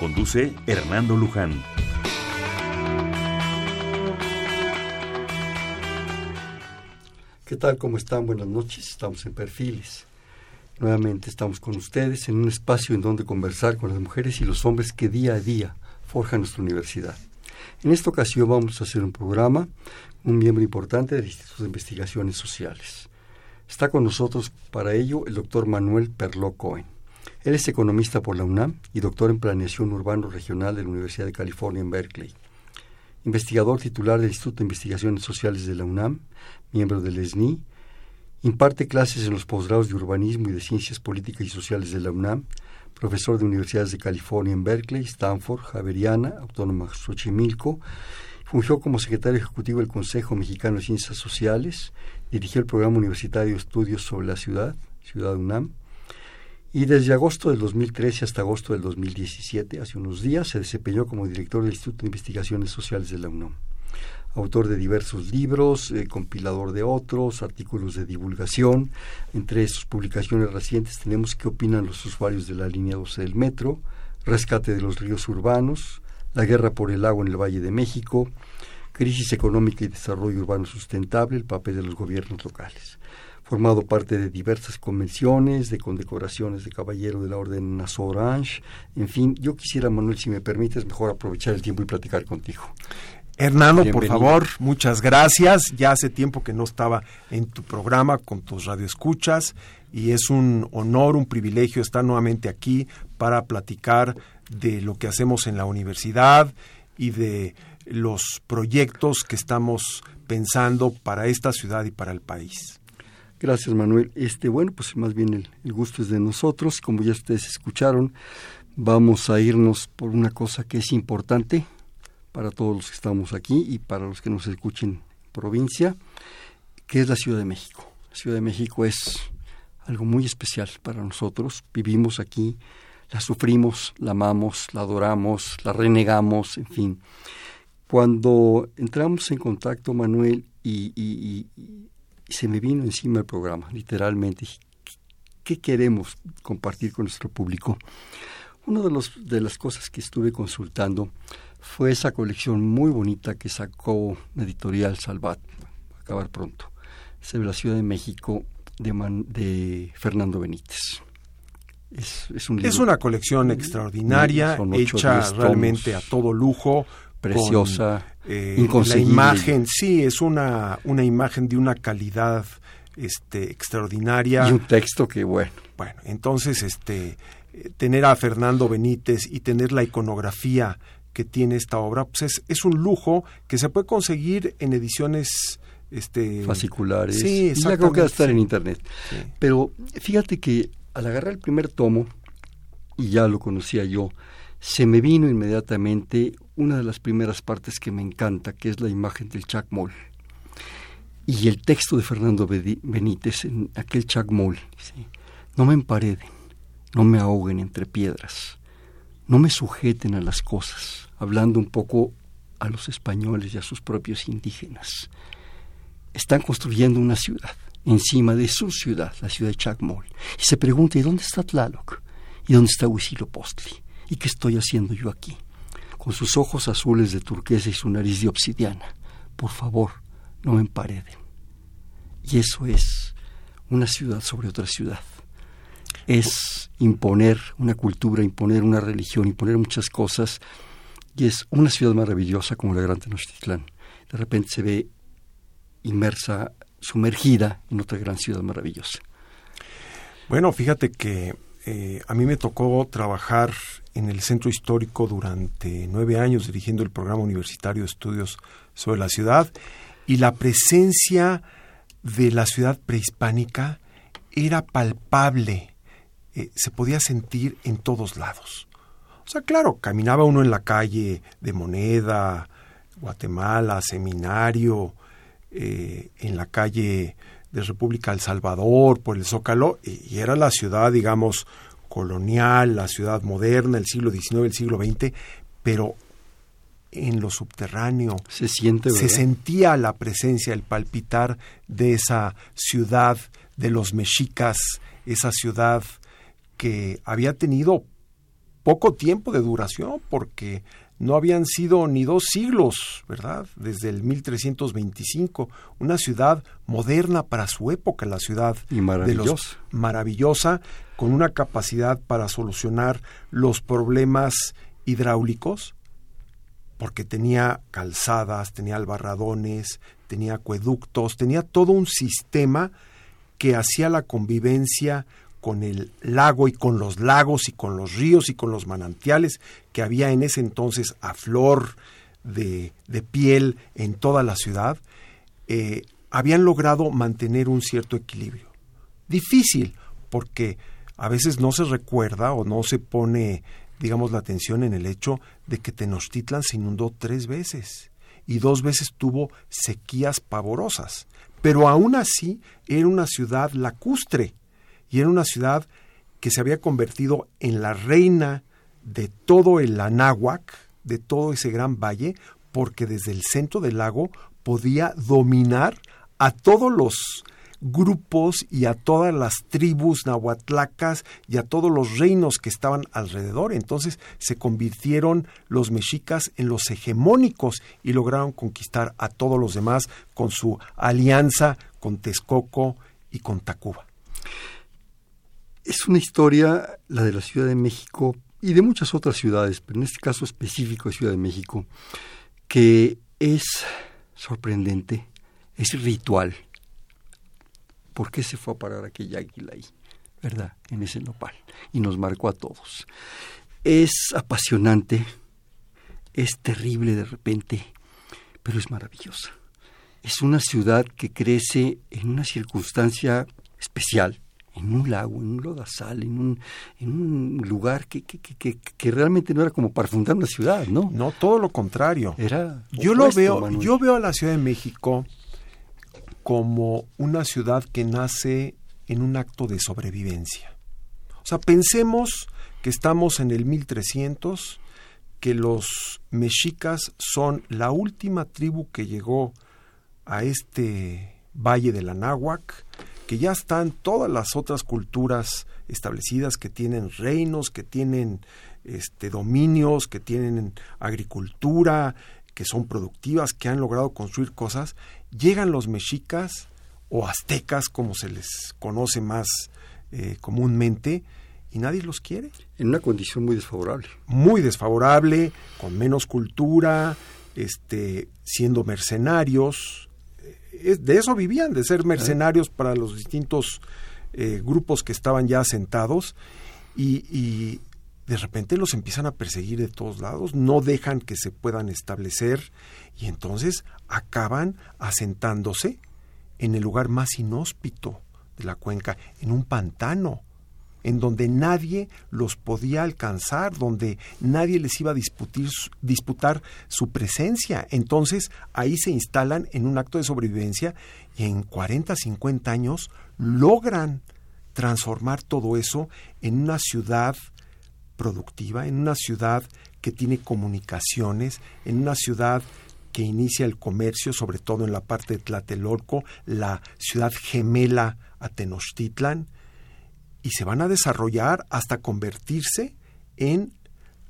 Conduce Hernando Luján. ¿Qué tal? ¿Cómo están? Buenas noches. Estamos en Perfiles. Nuevamente estamos con ustedes en un espacio en donde conversar con las mujeres y los hombres que día a día forjan nuestra universidad. En esta ocasión vamos a hacer un programa, un miembro importante del Instituto de Investigaciones Sociales. Está con nosotros para ello el doctor Manuel Perló Cohen. Él es economista por la UNAM y doctor en Planeación Urbano Regional de la Universidad de California en Berkeley. Investigador titular del Instituto de Investigaciones Sociales de la UNAM, miembro del SNI, imparte clases en los posgrados de Urbanismo y de Ciencias Políticas y Sociales de la UNAM, profesor de universidades de California en Berkeley, Stanford, Javeriana, Autónoma Xochimilco, fungió como secretario ejecutivo del Consejo Mexicano de Ciencias Sociales, dirigió el programa universitario estudios sobre la ciudad, Ciudad UNAM, y desde agosto del 2013 hasta agosto del 2017, hace unos días, se desempeñó como director del Instituto de Investigaciones Sociales de la UNAM. Autor de diversos libros, eh, compilador de otros, artículos de divulgación. Entre sus publicaciones recientes tenemos qué opinan los usuarios de la línea 12 del metro, rescate de los ríos urbanos, la guerra por el agua en el Valle de México, crisis económica y desarrollo urbano sustentable, el papel de los gobiernos locales formado parte de diversas convenciones, de condecoraciones de Caballero de la Orden Nassau Orange. En fin, yo quisiera, Manuel, si me permites, mejor aprovechar el tiempo y platicar contigo. Hernando, por favor, muchas gracias. Ya hace tiempo que no estaba en tu programa con tus radioescuchas y es un honor, un privilegio estar nuevamente aquí para platicar de lo que hacemos en la universidad y de los proyectos que estamos pensando para esta ciudad y para el país. Gracias, Manuel. Este, bueno, pues más bien el, gusto es de nosotros. Como ya ustedes escucharon, vamos a irnos por una cosa que es importante para todos los que estamos aquí y para los que nos escuchen en provincia, que es la Ciudad de México. La Ciudad de México es algo muy especial para nosotros. Vivimos aquí, la sufrimos, la amamos, la adoramos, la renegamos, en fin. Cuando entramos en contacto, Manuel, y y se me vino encima el programa, literalmente. ¿Qué queremos compartir con nuestro público? Una de, los, de las cosas que estuve consultando fue esa colección muy bonita que sacó la editorial Salvat, a acabar pronto, sobre la Ciudad de México de, de Fernando Benítez. Es, es, un es, una colección extraordinaria, hecha realmente a todo lujo, preciosa, eh, la imagen, sí, es una, una imagen de una calidad este, extraordinaria. Y un texto que bueno. Bueno, entonces este, tener a Fernando Benítez y tener la iconografía que tiene esta obra, pues es, es un lujo que se puede conseguir en ediciones este fasciculares. Sí, ya creo que va a estar en internet. Pero fíjate que al agarrar el primer tomo, y ya lo conocía yo, se me vino inmediatamente una de las primeras partes que me encanta, que es la imagen del chacmol. Y el texto de Fernando Benítez en aquel chacmol. No me empareden, no me ahoguen entre piedras, no me sujeten a las cosas, hablando un poco a los españoles y a sus propios indígenas. Están construyendo una ciudad encima de su ciudad, la ciudad de Chacmol. Y se pregunta, ¿y dónde está Tlaloc? ¿Y dónde está Huitzilopochtli? ¿Y qué estoy haciendo yo aquí? Con sus ojos azules de turquesa y su nariz de obsidiana. Por favor, no me empareden. Y eso es una ciudad sobre otra ciudad. Es imponer una cultura, imponer una religión, imponer muchas cosas. Y es una ciudad maravillosa como la Gran Tenochtitlán. De repente se ve inmersa, sumergida en otra gran ciudad maravillosa. Bueno, fíjate que eh, a mí me tocó trabajar en el centro histórico durante nueve años dirigiendo el programa universitario de estudios sobre la ciudad y la presencia de la ciudad prehispánica era palpable, eh, se podía sentir en todos lados. O sea, claro, caminaba uno en la calle de Moneda, Guatemala, Seminario, eh, en la calle de República El Salvador, por el Zócalo, y, era la ciudad, digamos, colonial, la ciudad moderna, el siglo XIX, el siglo XX, pero en lo subterráneo se siente se sentía la presencia el palpitar de esa ciudad de los mexicas esa ciudad que había tenido poco tiempo de duración porque no habían sido ni dos siglos, ¿verdad? Desde el 1325, una ciudad moderna para su época, la ciudad y maravillosa. maravillosa, con una capacidad para solucionar los problemas hidráulicos, porque tenía calzadas, tenía albarradones, tenía acueductos, tenía todo un sistema que hacía la convivencia con el lago y con los lagos y con los ríos y con los manantiales que había en ese entonces a flor de, piel en toda la ciudad, eh, habían logrado mantener un cierto equilibrio. Difícil, porque a veces no se recuerda o no se pone, digamos, la atención en el hecho de que Tenochtitlan se inundó tres veces y dos veces tuvo sequías pavorosas. Pero aún así era una ciudad lacustre, y era una ciudad que se había convertido en la reina de todo el Anáhuac, de todo ese gran valle, porque desde el centro del lago podía dominar a todos los grupos y a todas las tribus nahuatlacas y a todos los reinos que estaban alrededor. Entonces se convirtieron los mexicas en los hegemónicos y lograron conquistar a todos los demás con su alianza con Texcoco y con Tacuba. Es una historia, la de la Ciudad de México y de muchas otras ciudades, pero en este caso específico de Ciudad de México, que es sorprendente, es ritual. ¿Por qué se fue a parar aquella águila ahí? ¿Verdad? En ese nopal. Y nos marcó a todos. Es apasionante, es terrible de repente, pero es maravillosa. Es una ciudad que crece en una circunstancia especial, en un lago, en un lodazal, en un, en un lugar que, que, que, que, realmente no era como para fundar una ciudad, ¿no? No, todo lo contrario. Era yo lo veo, yo veo a la Ciudad de México como una ciudad que nace en un acto de sobrevivencia. O sea, pensemos que estamos en el 1300, que los mexicas son la última tribu que llegó a este valle del Anáhuac, que ya están todas las otras culturas establecidas que tienen reinos, que tienen este, dominios, que tienen agricultura, que son productivas, que han logrado construir cosas, llegan los mexicas o aztecas, como se les conoce más eh, comúnmente, y nadie los quiere. En una condición muy desfavorable. Muy desfavorable, con menos cultura, este, siendo mercenarios, de eso vivían, de ser mercenarios para los distintos eh, grupos que estaban ya asentados y, de repente los empiezan a perseguir de todos lados, no dejan que se puedan establecer y entonces acaban asentándose en el lugar más inhóspito de la cuenca, en un pantano en donde nadie los podía alcanzar, donde nadie les iba a disputar su presencia. Entonces ahí se instalan en un acto de sobrevivencia y en 40, 50 años logran transformar todo eso en una ciudad productiva, en una ciudad que tiene comunicaciones, en una ciudad que inicia el comercio, sobre todo en la parte de Tlatelolco, la ciudad gemela a Tenochtitlan, y se van a desarrollar hasta convertirse en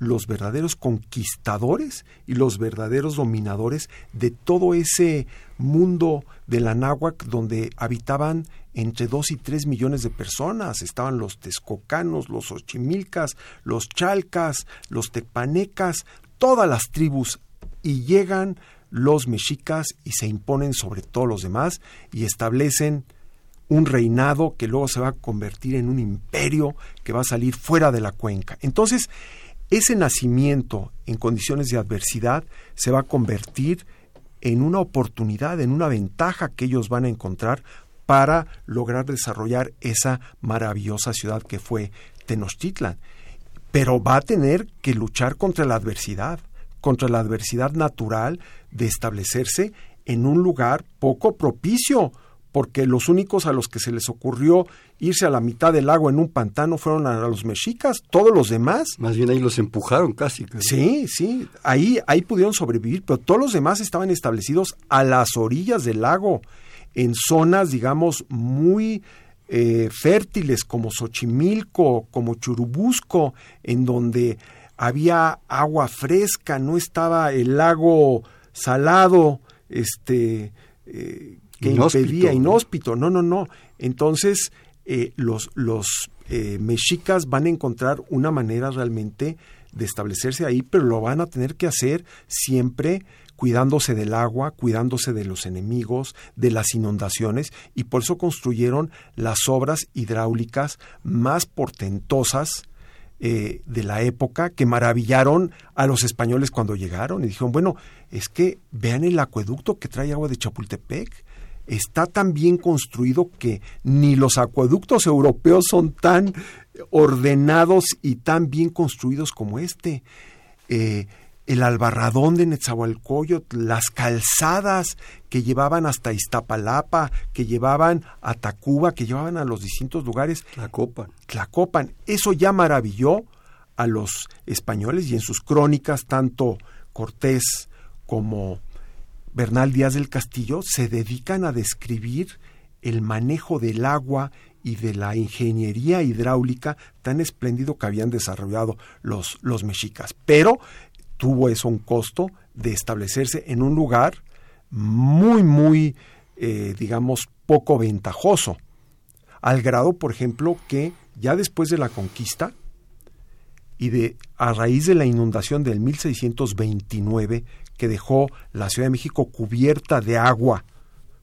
los verdaderos conquistadores y los verdaderos dominadores de todo ese mundo de la náhuac donde habitaban entre dos y tres millones de personas. Estaban los texcocanos, los ochimilcas, los chalcas, los tepanecas, todas las tribus. Y llegan los mexicas y se imponen sobre todos los demás y establecen un reinado que luego se va a convertir en un imperio que va a salir fuera de la cuenca. Entonces, ese nacimiento en condiciones de adversidad se va a convertir en una oportunidad, en una ventaja que ellos van a encontrar para lograr desarrollar esa maravillosa ciudad que fue Tenochtitlan. pero va a tener que luchar contra la adversidad, contra la adversidad natural de establecerse en un lugar poco propicio, porque los únicos a los que se les ocurrió irse a la mitad del lago en un pantano fueron a los mexicas, todos los demás. Más bien ahí los empujaron casi. Sí, sí, ahí, ahí pudieron sobrevivir, pero todos los demás estaban establecidos a las orillas del lago, en zonas, digamos, muy eh, fértiles como Xochimilco, como Churubusco, en donde había agua fresca, no estaba el lago salado, este, eh, que impedía, inhóspito, no, no, no. Entonces, eh, los, los eh, mexicas van a encontrar una manera realmente de establecerse ahí, pero lo van a tener que hacer siempre cuidándose del agua, cuidándose de los enemigos, de las inundaciones, y por eso construyeron las obras hidráulicas más portentosas eh, de la época que maravillaron a los españoles cuando llegaron y dijeron, bueno, es que vean el acueducto que trae agua de Chapultepec, está tan bien construido que ni los acueductos europeos son tan ordenados y tan bien construidos como este. Eh, el albarradón de Netzahualcoyot, las calzadas que llevaban hasta Iztapalapa, que llevaban a Tacuba, que llevaban a los distintos lugares. Tlacopan. Tlacopan. Eso ya maravilló a los españoles y en sus crónicas, tanto Cortés como Bernal Díaz del Castillo se dedican a describir el manejo del agua y de la ingeniería hidráulica tan espléndido que habían desarrollado los, los mexicas. Pero tuvo eso un costo de establecerse en un lugar muy, muy, eh, digamos, poco ventajoso, al grado, por ejemplo, que ya después de la conquista y de a raíz de la inundación del 1629 que dejó la Ciudad de México cubierta de agua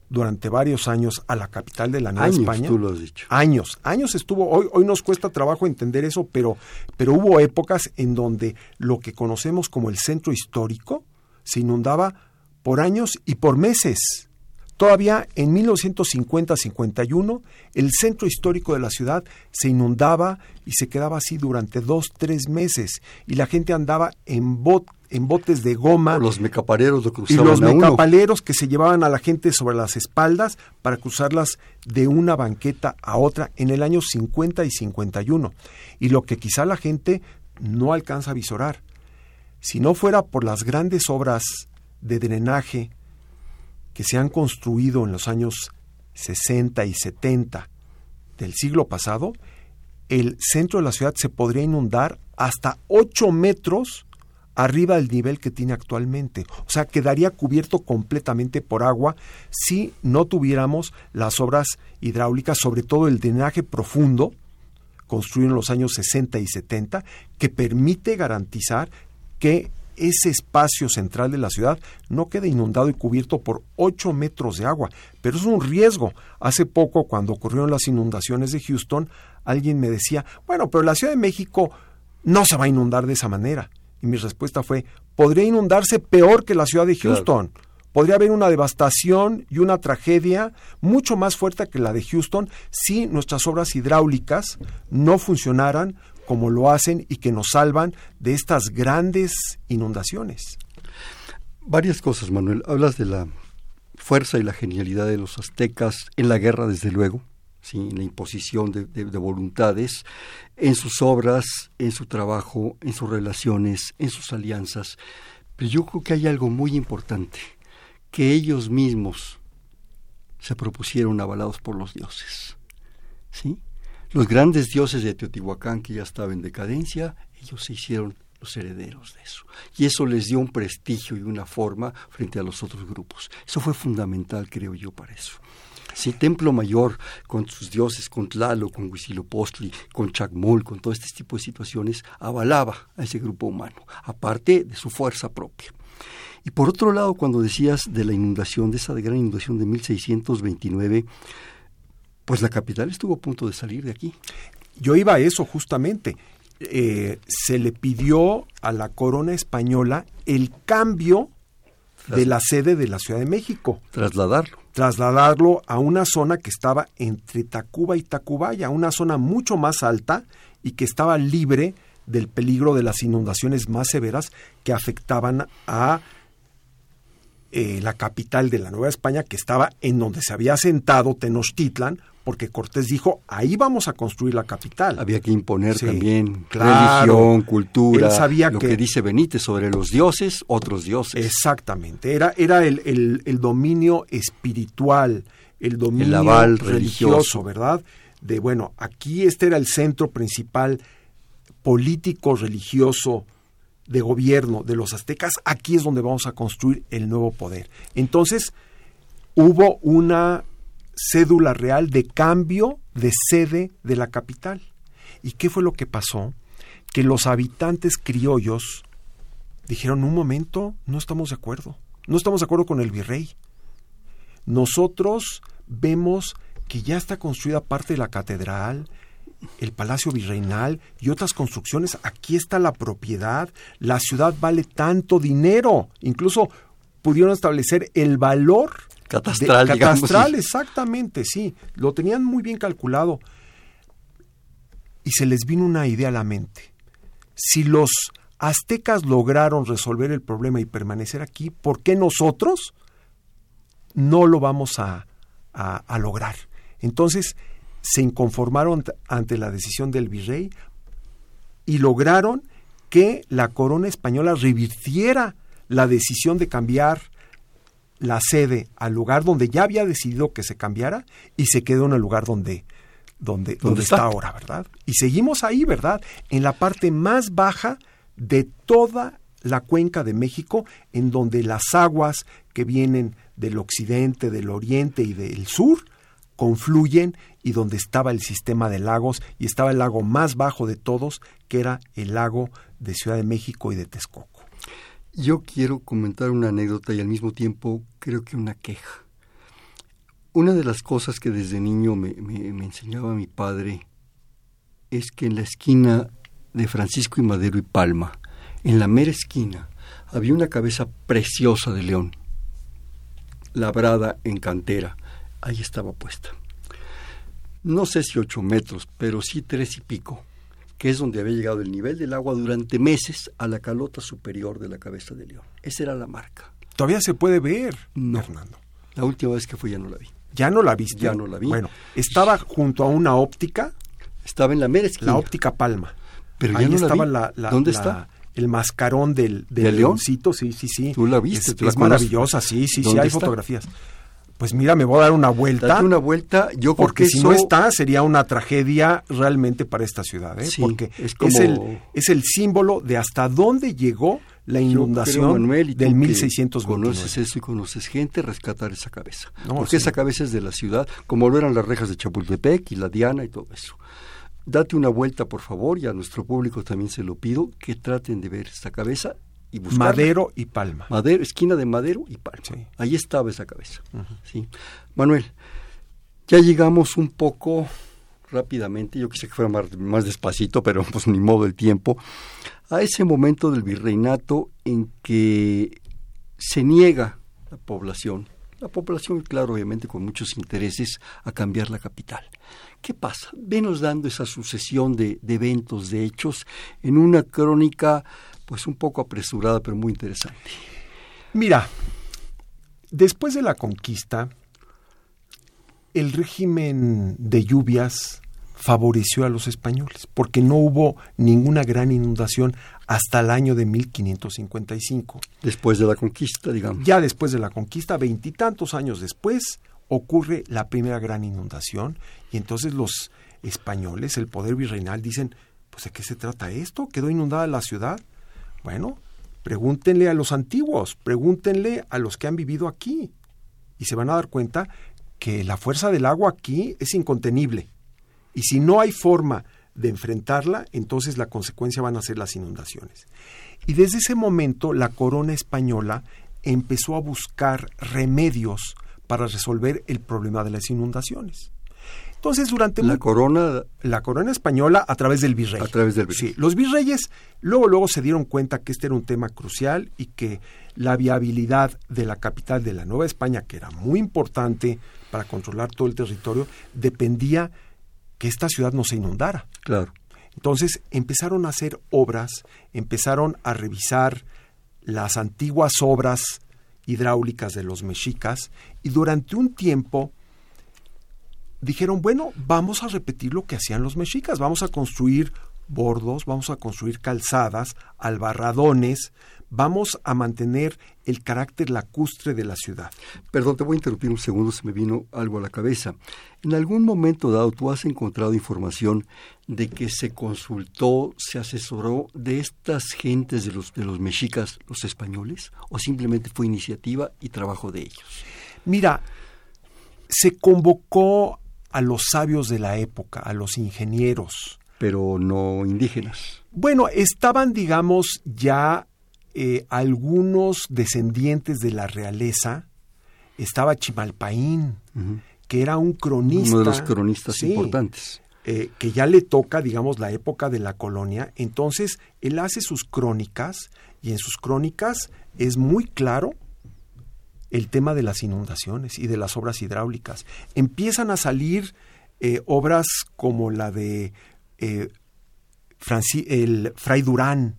durante varios años a la capital de la Nueva años, España. Tú lo has dicho. Años, años estuvo, hoy, hoy nos cuesta trabajo entender eso, pero, pero hubo épocas en donde lo que conocemos como el centro histórico se inundaba por años y por meses. Todavía en 1950-51 el centro histórico de la ciudad se inundaba y se quedaba así durante dos, tres meses y la gente andaba en, bot, en botes de goma. Los mecapareros lo y los a uno. mecapaleros que se llevaban a la gente sobre las espaldas para cruzarlas de una banqueta a otra en el año 50 y 51. Y lo que quizá la gente no alcanza a visorar. Si no fuera por las grandes obras de drenaje que se han construido en los años 60 y 70 del siglo pasado, el centro de la ciudad se podría inundar hasta 8 metros arriba del nivel que tiene actualmente. O sea, quedaría cubierto completamente por agua si no tuviéramos las obras hidráulicas, sobre todo el drenaje profundo, construido en los años 60 y 70, que permite garantizar que ese espacio central de la ciudad no quede inundado y cubierto por 8 metros de agua. Pero es un riesgo. Hace poco, cuando ocurrieron las inundaciones de Houston, alguien me decía, bueno, pero la Ciudad de México no se va a inundar de esa manera. Y mi respuesta fue, podría inundarse peor que la ciudad de Houston. Podría haber una devastación y una tragedia mucho más fuerte que la de Houston si nuestras obras hidráulicas no funcionaran como lo hacen y que nos salvan de estas grandes inundaciones. Varias cosas, Manuel. Hablas de la fuerza y la genialidad de los aztecas en la guerra, desde luego, ¿sí? la imposición de, de, de, voluntades, en sus obras, en su trabajo, en sus relaciones, en sus alianzas. Pero yo creo que hay algo muy importante, que ellos mismos se propusieron avalados por los dioses. ¿Sí? Los grandes dioses de Teotihuacán, que ya estaba en decadencia, ellos se hicieron los herederos de eso. Y eso les dio un prestigio y una forma frente a los otros grupos. Eso fue fundamental, creo yo, para eso. Sí, Templo Mayor, con sus dioses, con Tlalo, con Huitzilopochtli, con Chacmol, con todo este tipo de situaciones, avalaba a ese grupo humano, aparte de su fuerza propia. Y por otro lado, cuando decías de la inundación, de esa gran inundación de 1629, pues la capital estuvo a punto de salir de aquí. Yo iba a eso justamente. Eh, se le pidió a la corona española el cambio de la sede de la Ciudad de México. Trasladarlo. Trasladarlo a una zona que estaba entre Tacuba y Tacubaya, una zona mucho más alta y que estaba libre del peligro de las inundaciones más severas que afectaban a eh, la capital de la Nueva España, que estaba en donde se había asentado Tenochtitlan, porque Cortés dijo, ahí vamos a construir la capital. Había que imponer también religión, cultura, sabía lo que, dice Benítez sobre los dioses, otros dioses. Exactamente, era, era el, el, dominio espiritual, el dominio religioso, ¿verdad? De, bueno, aquí este era el centro principal político, religioso, de gobierno de los aztecas, aquí es donde vamos a construir el nuevo poder. Entonces, hubo una cédula real de cambio de sede de la capital. ¿Y qué fue lo que pasó? Que los habitantes criollos dijeron, un momento, no estamos de acuerdo, no estamos de acuerdo con el virrey. Nosotros vemos que ya está construida parte de la catedral, el Palacio Virreinal y otras construcciones, aquí está la propiedad, la ciudad vale tanto dinero, incluso pudieron establecer el valor catastral, catastral exactamente, sí, lo tenían muy bien calculado. Y se les vino una idea a la mente. Si los aztecas lograron resolver el problema y permanecer aquí, ¿por qué nosotros no lo vamos a, a lograr? Entonces, se inconformaron ante la decisión del virrey y lograron que la corona española revirtiera la decisión de cambiar la sede al lugar donde ya había decidido que se cambiara y se quedó en el lugar donde, donde, donde está? ahora, ¿verdad? Y seguimos ahí, ¿verdad? En la parte más baja de toda la cuenca de México, en donde las aguas que vienen del occidente, del oriente y del sur confluyen y donde estaba el sistema de lagos y estaba el lago más bajo de todos, que era el lago de Ciudad de México y de Texcoco. Yo quiero comentar una anécdota y al mismo tiempo creo que una queja. Una de las cosas que desde niño me, me enseñaba mi padre es que en la esquina de Francisco y Madero y Palma, en la mera esquina, había una cabeza preciosa de león, labrada en cantera, ahí estaba puesta. No sé si ocho metros, pero sí tres y pico, que es donde había llegado el nivel del agua durante meses a la calota superior de la cabeza de león. Esa era la marca. Todavía se puede ver, Fernando. La última vez que fui ya no la vi. ¿Ya no la viste? Ya no la vi. Bueno, estaba junto a una óptica. Estaba en la mera esquina. La óptica Palma. Pero ya no estaba la, ¿Dónde está? El mascarón del, del leoncito, sí, sí, sí. ¿Tú la viste? Es, maravillosa, sí, sí, sí, hay fotografías pues mira, me voy a dar una vuelta. Date una vuelta, yo porque si no está sería una tragedia realmente para esta ciudad, ¿eh? porque es, el es el símbolo de hasta dónde llegó la inundación del 1629. Conoces eso y conoces gente rescatar esa cabeza, porque esa cabeza es de la ciudad, como lo eran las rejas de Chapultepec y la Diana y todo eso. Date una vuelta, por favor, y a nuestro público también se lo pido, que traten de ver esta cabeza Madero y Palma. Madero, esquina de Madero y Palma. Ahí estaba esa cabeza. sí. Manuel, ya llegamos un poco rápidamente, yo quise que fuera más, despacito, pero pues ni modo el tiempo, a ese momento del virreinato en que se niega la población, la población, claro, obviamente con muchos intereses, a cambiar la capital. ¿Qué pasa? Venos dando esa sucesión de, de eventos, de hechos, en una crónica pues un poco apresurada, pero muy interesante. Mira, después de la conquista, el régimen de lluvias favoreció a los españoles, porque no hubo ninguna gran inundación hasta el año de 1555. Después de la conquista, digamos. Ya después de la conquista, veintitantos años después, ocurre la primera gran inundación y entonces los españoles, el poder virreinal, dicen, pues ¿de qué se trata esto? ¿Quedó inundada la ciudad? Bueno, pregúntenle a los antiguos, pregúntenle a los que han vivido aquí y se van a dar cuenta que la fuerza del agua aquí es incontenible. Y si no hay forma de enfrentarla, entonces la consecuencia van a ser las inundaciones. Y desde ese momento la corona española empezó a buscar remedios para resolver el problema de las inundaciones. Entonces, durante la corona la corona española a través del virrey. A través del virrey. Sí, los virreyes luego luego se dieron cuenta que este era un tema crucial y que la viabilidad de la capital de la Nueva España, que era muy importante para controlar todo el territorio, dependía que esta ciudad no se inundara. Claro. Entonces empezaron a hacer obras, empezaron a revisar las antiguas obras hidráulicas de los mexicas y durante un tiempo dijeron, bueno, vamos a repetir lo que hacían los mexicas, vamos a construir bordos, vamos a construir calzadas, albarradones, vamos a mantener el carácter lacustre de la ciudad. Perdón, te voy a interrumpir un segundo, se me vino algo a la cabeza. En algún momento dado, tú has encontrado información de que se consultó, se asesoró de estas gentes de los, de los mexicas, los españoles, o simplemente fue iniciativa y trabajo de ellos. Mira, se convocó a los sabios de la época, a los ingenieros. Pero no indígenas. Bueno, estaban, digamos, ya eh, algunos descendientes de la realeza, estaba Chimalpaín, que era un cronista. Uno de los cronistas importantes. Eh, que ya le toca, digamos, la época de la colonia. Entonces, él hace sus crónicas y en sus crónicas es muy claro el tema de las inundaciones y de las obras hidráulicas. Empiezan a salir eh, obras como la de el Fray Durán,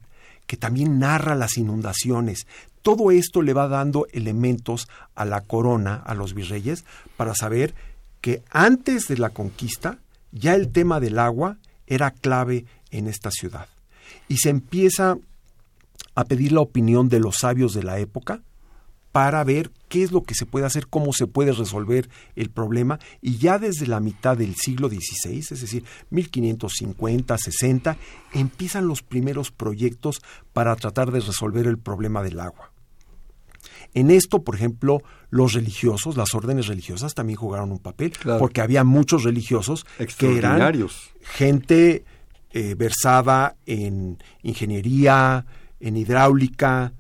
que también narra las inundaciones. Todo esto le va dando elementos a la corona, a los virreyes, para saber que antes de la conquista ya el tema del agua era clave en esta ciudad. Y se empieza a pedir la opinión de los sabios de la época para ver qué es lo que se puede hacer, cómo se puede resolver el problema. Y ya desde la mitad del siglo XVI, es decir, 1550, 60, empiezan los primeros proyectos para tratar de resolver el problema del agua. En esto, por ejemplo, los religiosos, las órdenes religiosas también jugaron un papel, porque había muchos religiosos que eran gente eh, versada en ingeniería, en hidráulica,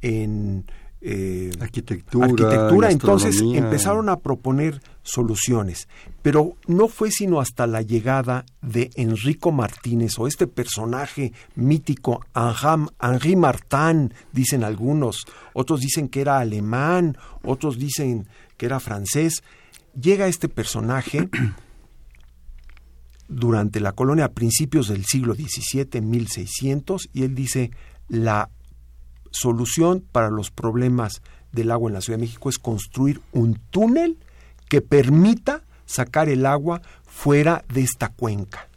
en eh, arquitectura. arquitectura. Entonces empezaron a proponer soluciones, pero no fue sino hasta la llegada de Enrico Martínez o este personaje mítico, Henri Martin, dicen algunos, otros dicen que era alemán, otros dicen que era francés. Llega este personaje durante la colonia a principios del siglo XVII, 1600, y él dice, la solución para los problemas del agua en la Ciudad de México es construir un túnel que permita sacar el agua fuera de esta cuenca.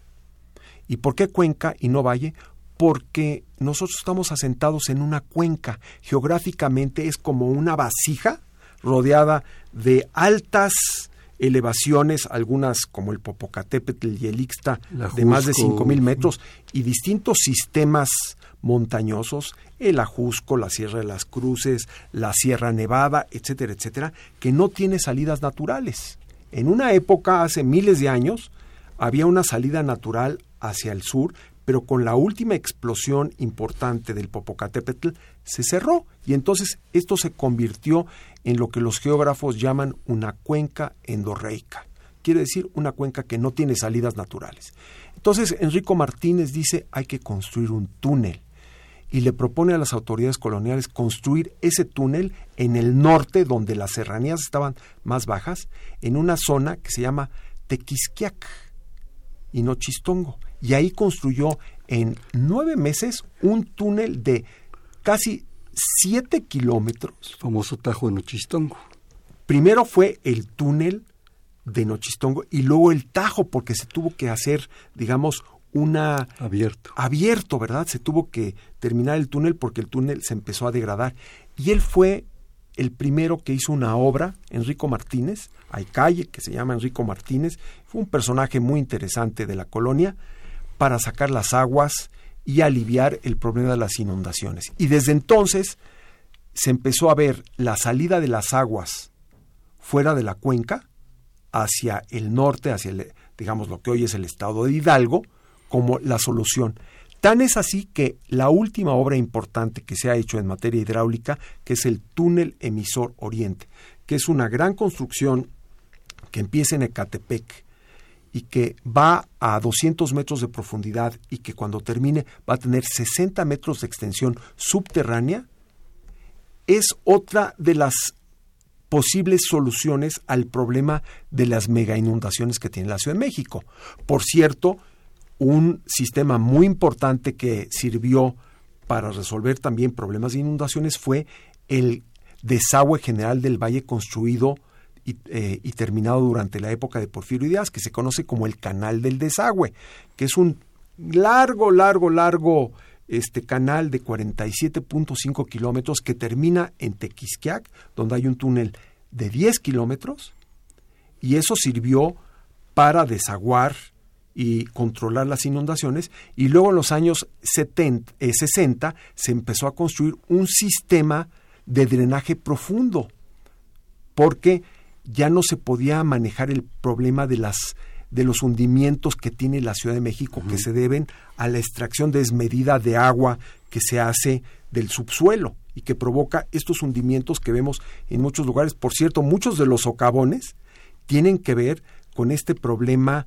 ¿Y por qué cuenca y no valle? Porque nosotros estamos asentados en una cuenca. Geográficamente es como una vasija rodeada de altas elevaciones, algunas como el Popocatépetl y el Ixta, de más de 5.000 metros, y distintos sistemas montañosos, el Ajusco, la Sierra de las Cruces, la Sierra Nevada, etcétera, etcétera, que no tiene salidas naturales. En una época, hace miles de años, había una salida natural hacia el sur, pero con la última explosión importante del Popocatépetl se cerró y entonces esto se convirtió en lo que los geógrafos llaman una cuenca endorreica. Quiere decir una cuenca que no tiene salidas naturales. Entonces Enrico Martínez dice hay que construir un túnel y le propone a las autoridades coloniales construir ese túnel en el norte, donde las serranías estaban más bajas, en una zona que se llama Tequisquiac y Nochistongo. Y ahí construyó en nueve meses un túnel de casi siete kilómetros. El famoso Tajo de Nochistongo. Primero fue el túnel de Nochistongo y luego el Tajo, porque se tuvo que hacer, digamos, una abierto. abierto, ¿verdad? Se tuvo que terminar el túnel porque el túnel se empezó a degradar. Y él fue el primero que hizo una obra, Enrico Martínez, hay calle que se llama Enrico Martínez, fue un personaje muy interesante de la colonia para sacar las aguas y aliviar el problema de las inundaciones. Y desde entonces se empezó a ver la salida de las aguas fuera de la cuenca hacia el norte, hacia el, digamos lo que hoy es el estado de Hidalgo, como la solución. Tan es así que la última obra importante que se ha hecho en materia hidráulica, que es el túnel emisor Oriente, que es una gran construcción que empieza en Ecatepec y que va a 200 metros de profundidad y que cuando termine va a tener 60 metros de extensión subterránea, es otra de las posibles soluciones al problema de las mega inundaciones que tiene la Ciudad de México. Por cierto, un sistema muy importante que sirvió para resolver también problemas de inundaciones fue el desagüe general del valle construido y, eh, terminado durante la época de Porfirio Díaz, que se conoce como el Canal del Desagüe, que es un largo, largo, largo este canal de 47.5 kilómetros que termina en Tequisquiac, donde hay un túnel de 10 kilómetros, y eso sirvió para desaguar y controlar las inundaciones y luego en los años 70, 60 eh, se empezó a construir un sistema de drenaje profundo porque ya no se podía manejar el problema de las de los hundimientos que tiene la Ciudad de México que se deben a la extracción desmedida de agua que se hace del subsuelo y que provoca estos hundimientos que vemos en muchos lugares. Por cierto, muchos de los socavones tienen que ver con este problema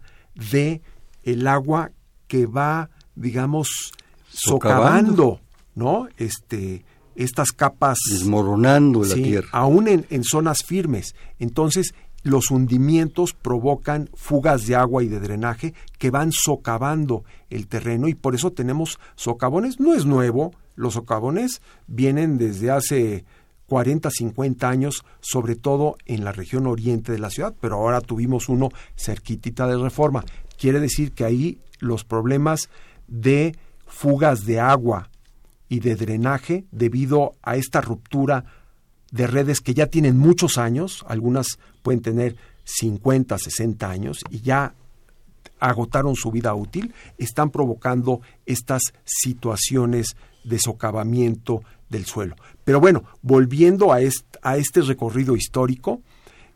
de el agua que va, digamos, socavando, ¿no? Este, estas capas. Desmoronando la tierra. Aún en, en zonas firmes. Entonces, los hundimientos provocan fugas de agua y de drenaje que van socavando el terreno y por eso tenemos socavones. No es nuevo, los socavones vienen desde hace 40, 50 años, sobre todo en la región oriente de la ciudad, pero ahora tuvimos uno cerquitita de reforma. Quiere decir que ahí los problemas de fugas de agua y de drenaje debido a esta ruptura de redes que ya tienen muchos años, algunas pueden tener 50, 60 años y ya agotaron su vida útil, están provocando estas situaciones de socavamiento del suelo. Pero bueno, volviendo a, este recorrido histórico,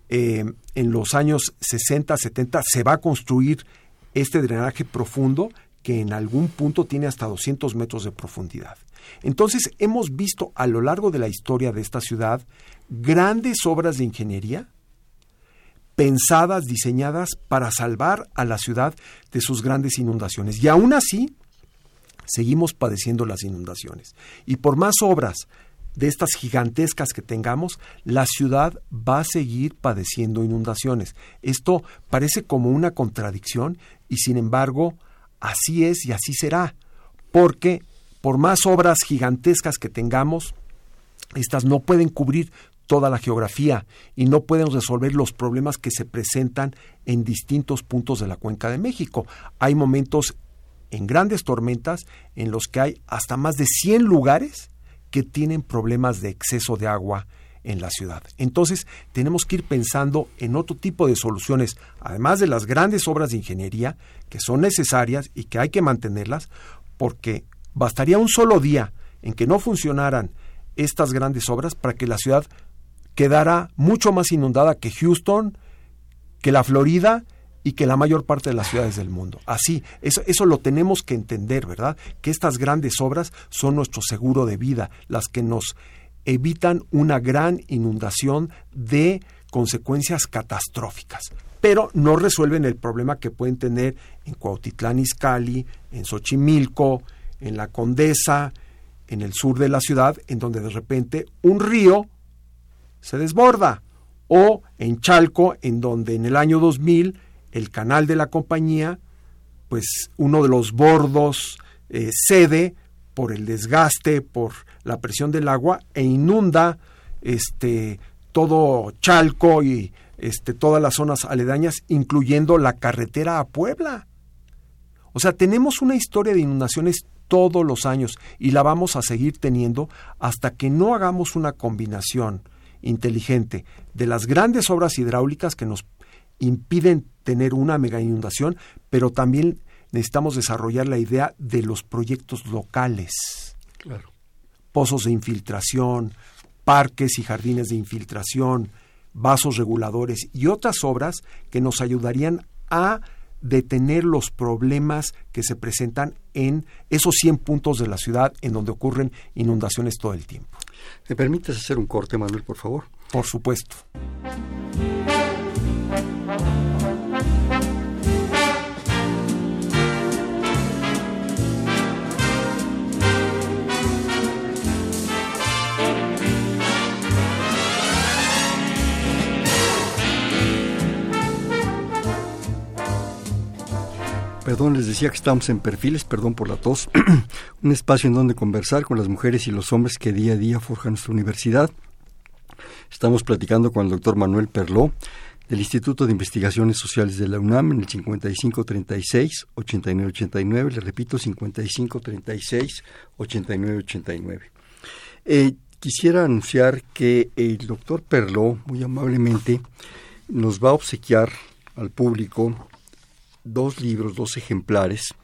eh, en los años 60, 70 se va a construir este drenaje profundo que en algún punto tiene hasta 200 metros de profundidad. Entonces hemos visto a lo largo de la historia de esta ciudad grandes obras de ingeniería pensadas, diseñadas para salvar a la ciudad de sus grandes inundaciones. Y aún así, seguimos padeciendo las inundaciones. Y por más obras de estas gigantescas que tengamos, la ciudad va a seguir padeciendo inundaciones. Esto parece como una contradicción y sin embargo así es y así será, porque por más obras gigantescas que tengamos, estas no pueden cubrir toda la geografía y no pueden resolver los problemas que se presentan en distintos puntos de la cuenca de México. Hay momentos en grandes tormentas en los que hay hasta más de 100 lugares que tienen problemas de exceso de agua en la ciudad. Entonces, tenemos que ir pensando en otro tipo de soluciones, además de las grandes obras de ingeniería que son necesarias y que hay que mantenerlas, porque bastaría un solo día en que no funcionaran estas grandes obras para que la ciudad quedara mucho más inundada que Houston, que la Florida y que la mayor parte de las ciudades del mundo. Así, eso, eso lo tenemos que entender, ¿verdad? Que estas grandes obras son nuestro seguro de vida, las que nos evitan una gran inundación de consecuencias catastróficas, pero no resuelven el problema que pueden tener en Cuautitlán Izcalli, en Xochimilco, en la Condesa, en el sur de la ciudad, en donde de repente un río se desborda, o en Chalco, en donde en el año 2000 el canal de la compañía, pues uno de los bordos eh, cede por el desgaste, por la presión del agua e inunda este todo Chalco y este, todas las zonas aledañas, incluyendo la carretera a Puebla. O sea, tenemos una historia de inundaciones todos los años y la vamos a seguir teniendo hasta que no hagamos una combinación inteligente de las grandes obras hidráulicas que nos impiden tener una mega inundación, pero también necesitamos desarrollar la idea de los proyectos locales. Claro. Pozos de infiltración, parques y jardines de infiltración, vasos reguladores y otras obras que nos ayudarían a detener los problemas que se presentan en esos 100 puntos de la ciudad en donde ocurren inundaciones todo el tiempo. ¿Me permites hacer un corte, Manuel, por favor? Por supuesto. Perdón, les decía que estamos en Perfiles, perdón por la tos, un espacio en donde conversar con las mujeres y los hombres que día a día forjan nuestra universidad. Estamos platicando con el doctor Manuel Perló del Instituto de Investigaciones Sociales de la UNAM en el 5536-8989, le repito, 5536-8989. Eh, quisiera anunciar que el doctor Perló, muy amablemente, nos va a obsequiar al público dos libros, dos ejemplares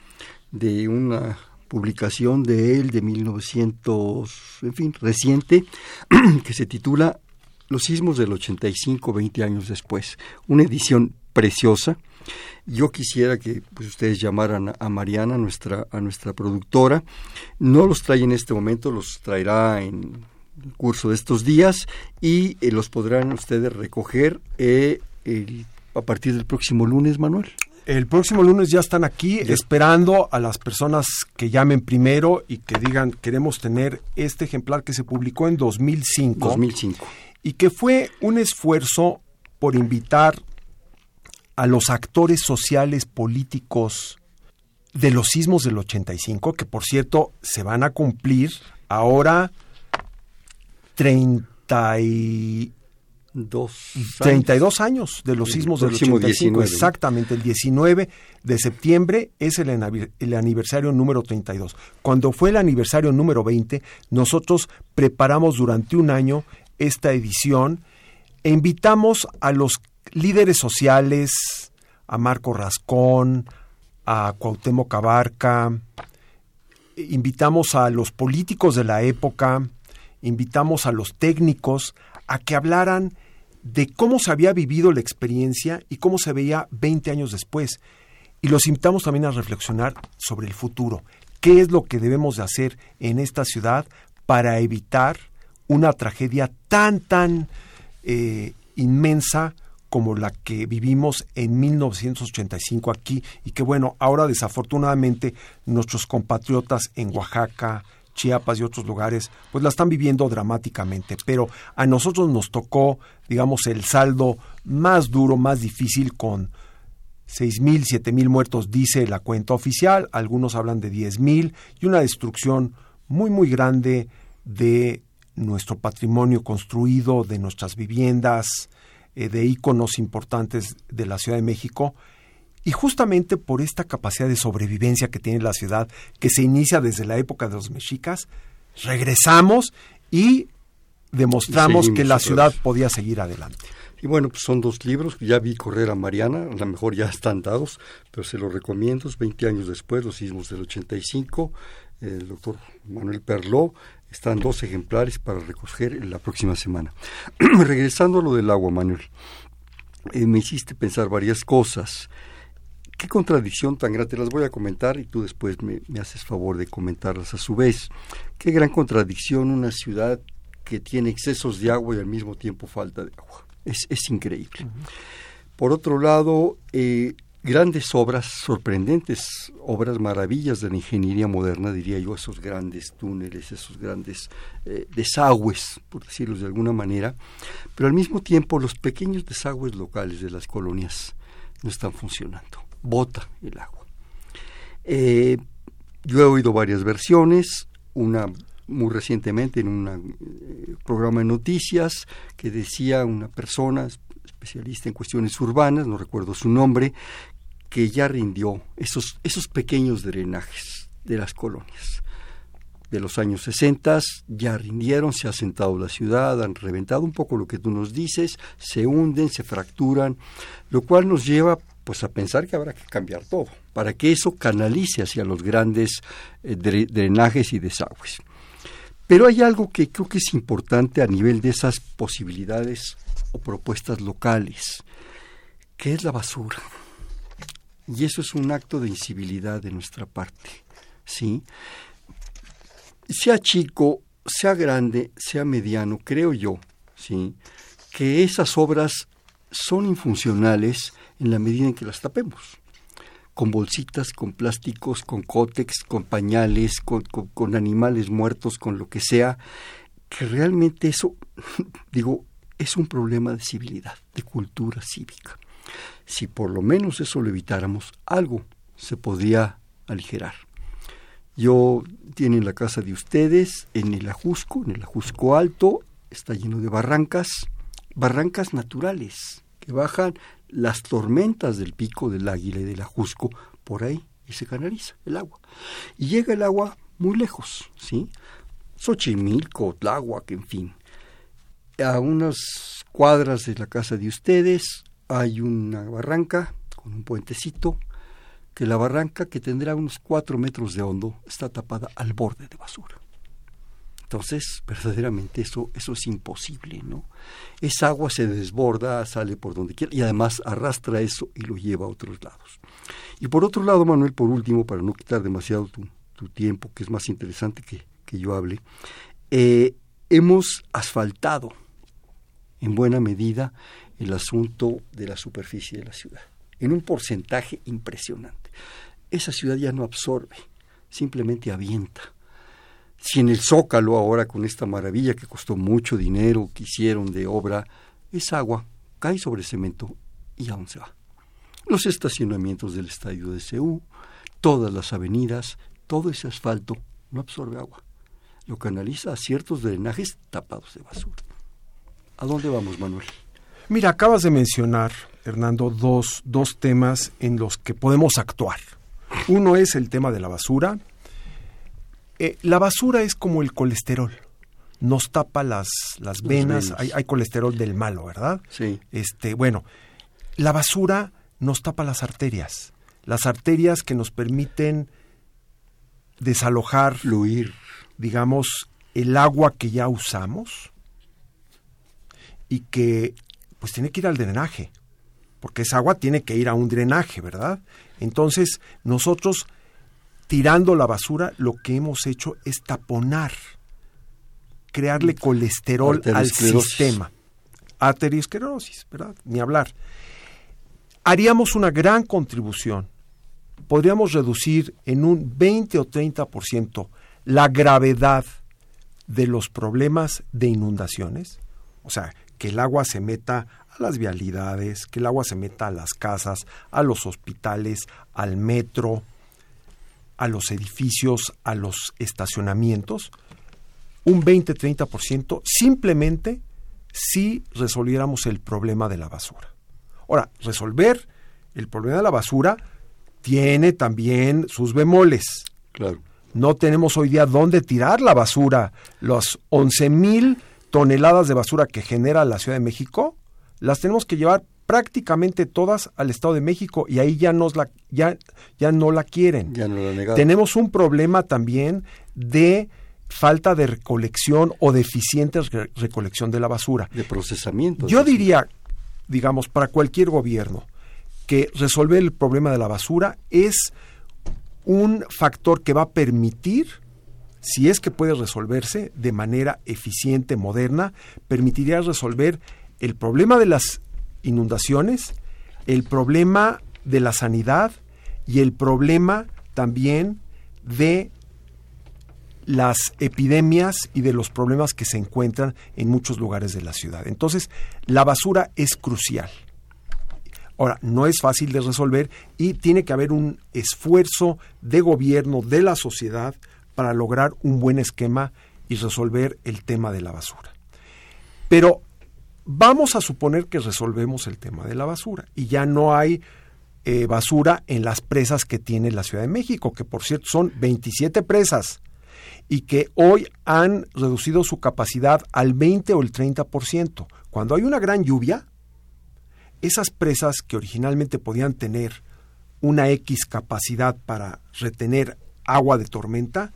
de una publicación de él de 1900, en fin, reciente, que se titula Los sismos del 85, 20 años después. Una edición preciosa. Yo quisiera que pues, ustedes llamaran a Mariana, nuestra, a nuestra productora. No los trae en este momento, los traerá en el curso de estos días y eh, los podrán ustedes recoger eh, a partir del próximo lunes, Manuel. El próximo lunes ya están aquí esperando a las personas que llamen primero y que digan queremos tener este ejemplar que se publicó en 2005. 2005. Y que fue un esfuerzo por invitar a los actores sociales políticos de los sismos del 85, que por cierto se van a cumplir ahora 30 y Dos 32 años de los sismos del 85, exactamente, el 19 de septiembre es el, el, aniversario número 32. Cuando fue el aniversario número 20, nosotros preparamos durante un año esta edición e invitamos a los líderes sociales, a Marco Rascón, a Cuauhtémoc Abarca, invitamos a los políticos de la época, invitamos a los técnicos a que hablaran de cómo se había vivido la experiencia y cómo se veía 20 años después. Y los invitamos también a reflexionar sobre el futuro. ¿Qué es lo que debemos de hacer en esta ciudad para evitar una tragedia tan, tan eh, inmensa como la que vivimos en 1985 aquí y que bueno, ahora desafortunadamente nuestros compatriotas en Oaxaca, Chiapas y otros lugares, pues la están viviendo dramáticamente. Pero a nosotros nos tocó, digamos, el saldo más duro, más difícil con seis mil, siete mil muertos, dice la cuenta oficial, algunos hablan de diez mil, y una destrucción muy, muy grande de nuestro patrimonio construido, de nuestras viviendas, eh, de íconos importantes de la Ciudad de México, y justamente por esta capacidad de sobrevivencia que tiene la ciudad, que se inicia desde la época de los mexicas, regresamos y demostramos que la ciudad podía seguir adelante. Y bueno, pues son dos libros, ya vi correr a Mariana, a lo mejor ya están dados, pero se los recomiendo, 20 años después, los sismos del 85, el doctor Manuel Perló, están dos ejemplares para recoger la próxima semana. Regresando a lo del agua, Manuel, eh, me hiciste pensar varias cosas qué contradicción tan grande, las voy a comentar y tú después me, haces favor de comentarlas a su vez. Qué gran contradicción una ciudad que tiene excesos de agua y al mismo tiempo falta de agua. Es, es increíble. Por otro lado, eh, grandes obras, sorprendentes obras, maravillas de la ingeniería moderna, diría yo, esos grandes túneles, esos grandes eh, desagües, por decirlo de alguna manera, pero al mismo tiempo los pequeños desagües locales de las colonias no están funcionando bota el agua. Eh, yo he oído varias versiones, una muy recientemente en un eh, programa de noticias que decía una persona especialista en cuestiones urbanas, no recuerdo su nombre, que ya rindió esos, esos pequeños drenajes de las colonias de los años 60 ya rindieron, se ha sentado la ciudad, han reventado un poco lo que tú nos dices, se hunden, se fracturan, lo cual nos lleva pues a pensar que habrá que cambiar todo, para que eso canalice hacia los grandes eh, drenajes y desagües. Pero hay algo que creo que es importante a nivel de esas posibilidades o propuestas locales, que es la basura. Y eso es un acto de incivilidad de nuestra parte, ¿sí? Sea chico, sea grande, sea mediano, creo yo, ¿sí? Que esas obras son infuncionales en la medida en que las tapemos con bolsitas, con plásticos, con cótex, con pañales, con, animales muertos, con lo que sea, que realmente eso, digo, es un problema de civilidad, de cultura cívica. Si por lo menos eso lo evitáramos, algo se podría aligerar. Yo tienen la casa de ustedes en el Ajusco, en el Ajusco Alto, está lleno de barrancas, barrancas naturales que bajan las tormentas del pico del Águila y del Ajusco por ahí y se canaliza el agua. Y llega el agua muy lejos, ¿sí? Xochimilco, Tláhuac, en fin. A unas cuadras de la casa de ustedes hay una barranca con un puentecito, que la barranca, que tendrá unos cuatro metros de hondo, está tapada al borde de basura. Entonces, verdaderamente eso, eso es imposible, ¿no? Esa agua se desborda, sale por donde quiera y además arrastra eso y lo lleva a otros lados. Y por otro lado, Manuel, por último, para no quitar demasiado tu, tiempo, que es más interesante que, que yo hable, eh, hemos asfaltado en buena medida el asunto de la superficie de la ciudad, en un porcentaje impresionante. Esa ciudad ya no absorbe, simplemente avienta. Si en el Zócalo ahora con esta maravilla que costó mucho dinero que hicieron de obra, esa agua cae sobre cemento y aún se va. Los estacionamientos del estadio de Ceú, todas las avenidas, todo ese asfalto no absorbe agua. Lo canaliza a ciertos drenajes tapados de basura. ¿A dónde vamos, Manuel? Mira, acabas de mencionar, Hernando, dos, dos temas en los que podemos actuar. Uno es el tema de la basura. Eh, la basura es como el colesterol. Nos tapa las, las venas. Hay, hay, colesterol del malo, ¿verdad? Sí. Este, bueno, la basura nos tapa las arterias. Las arterias que nos permiten desalojar, fluir, digamos, el agua que ya usamos y que pues tiene que ir al drenaje, porque esa agua tiene que ir a un drenaje, ¿verdad? Entonces, nosotros tirando la basura, lo que hemos hecho es taponar, crearle colesterol al sistema. Arteriosclerosis, ¿verdad? Ni hablar. Haríamos una gran contribución. Podríamos reducir en un 20 o 30% la gravedad de los problemas de inundaciones. O sea, que el agua se meta a las vialidades, que el agua se meta a las casas, a los hospitales, al metro, a los edificios, a los estacionamientos, un 20-30% simplemente si resolviéramos el problema de la basura. Ahora, resolver el problema de la basura tiene también sus bemoles. Claro. No tenemos hoy día dónde tirar la basura. Los 11 mil toneladas de basura que genera la Ciudad de México, las tenemos que llevar prácticamente todas al Estado de México y ahí ya, nos la, ya, ya no la quieren. Ya no la Tenemos un problema también de falta de recolección o deficiente recolección de la basura. De procesamiento. Yo diría, digamos, para cualquier gobierno, que resolver el problema de la basura es un factor que va a permitir si es que puede resolverse de manera eficiente, moderna, permitiría resolver el problema de las inundaciones, el problema de la sanidad y el problema también de las epidemias y de los problemas que se encuentran en muchos lugares de la ciudad. Entonces, la basura es crucial. Ahora, no es fácil de resolver y tiene que haber un esfuerzo de gobierno, de la sociedad, para lograr un buen esquema y resolver el tema de la basura. Pero vamos a suponer que resolvemos el tema de la basura y ya no hay eh, basura en las presas que tiene la Ciudad de México, que por cierto son 27 presas y que hoy han reducido su capacidad al 20 o el 30%. Cuando hay una gran lluvia, esas presas que originalmente podían tener una X capacidad para retener agua de tormenta,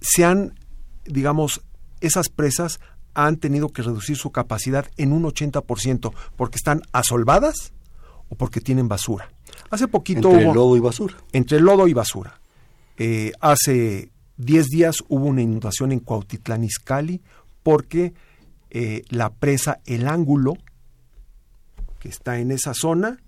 se han, digamos, esas presas han tenido que reducir su capacidad en un 80% porque están asolvadas o porque tienen basura. Hace poquito entre lodo y basura. Entre lodo y basura. Eh, hace 10 días hubo una inundación en Cuautitlán Izcalli porque eh, la presa El Ángulo, que está en esa zona,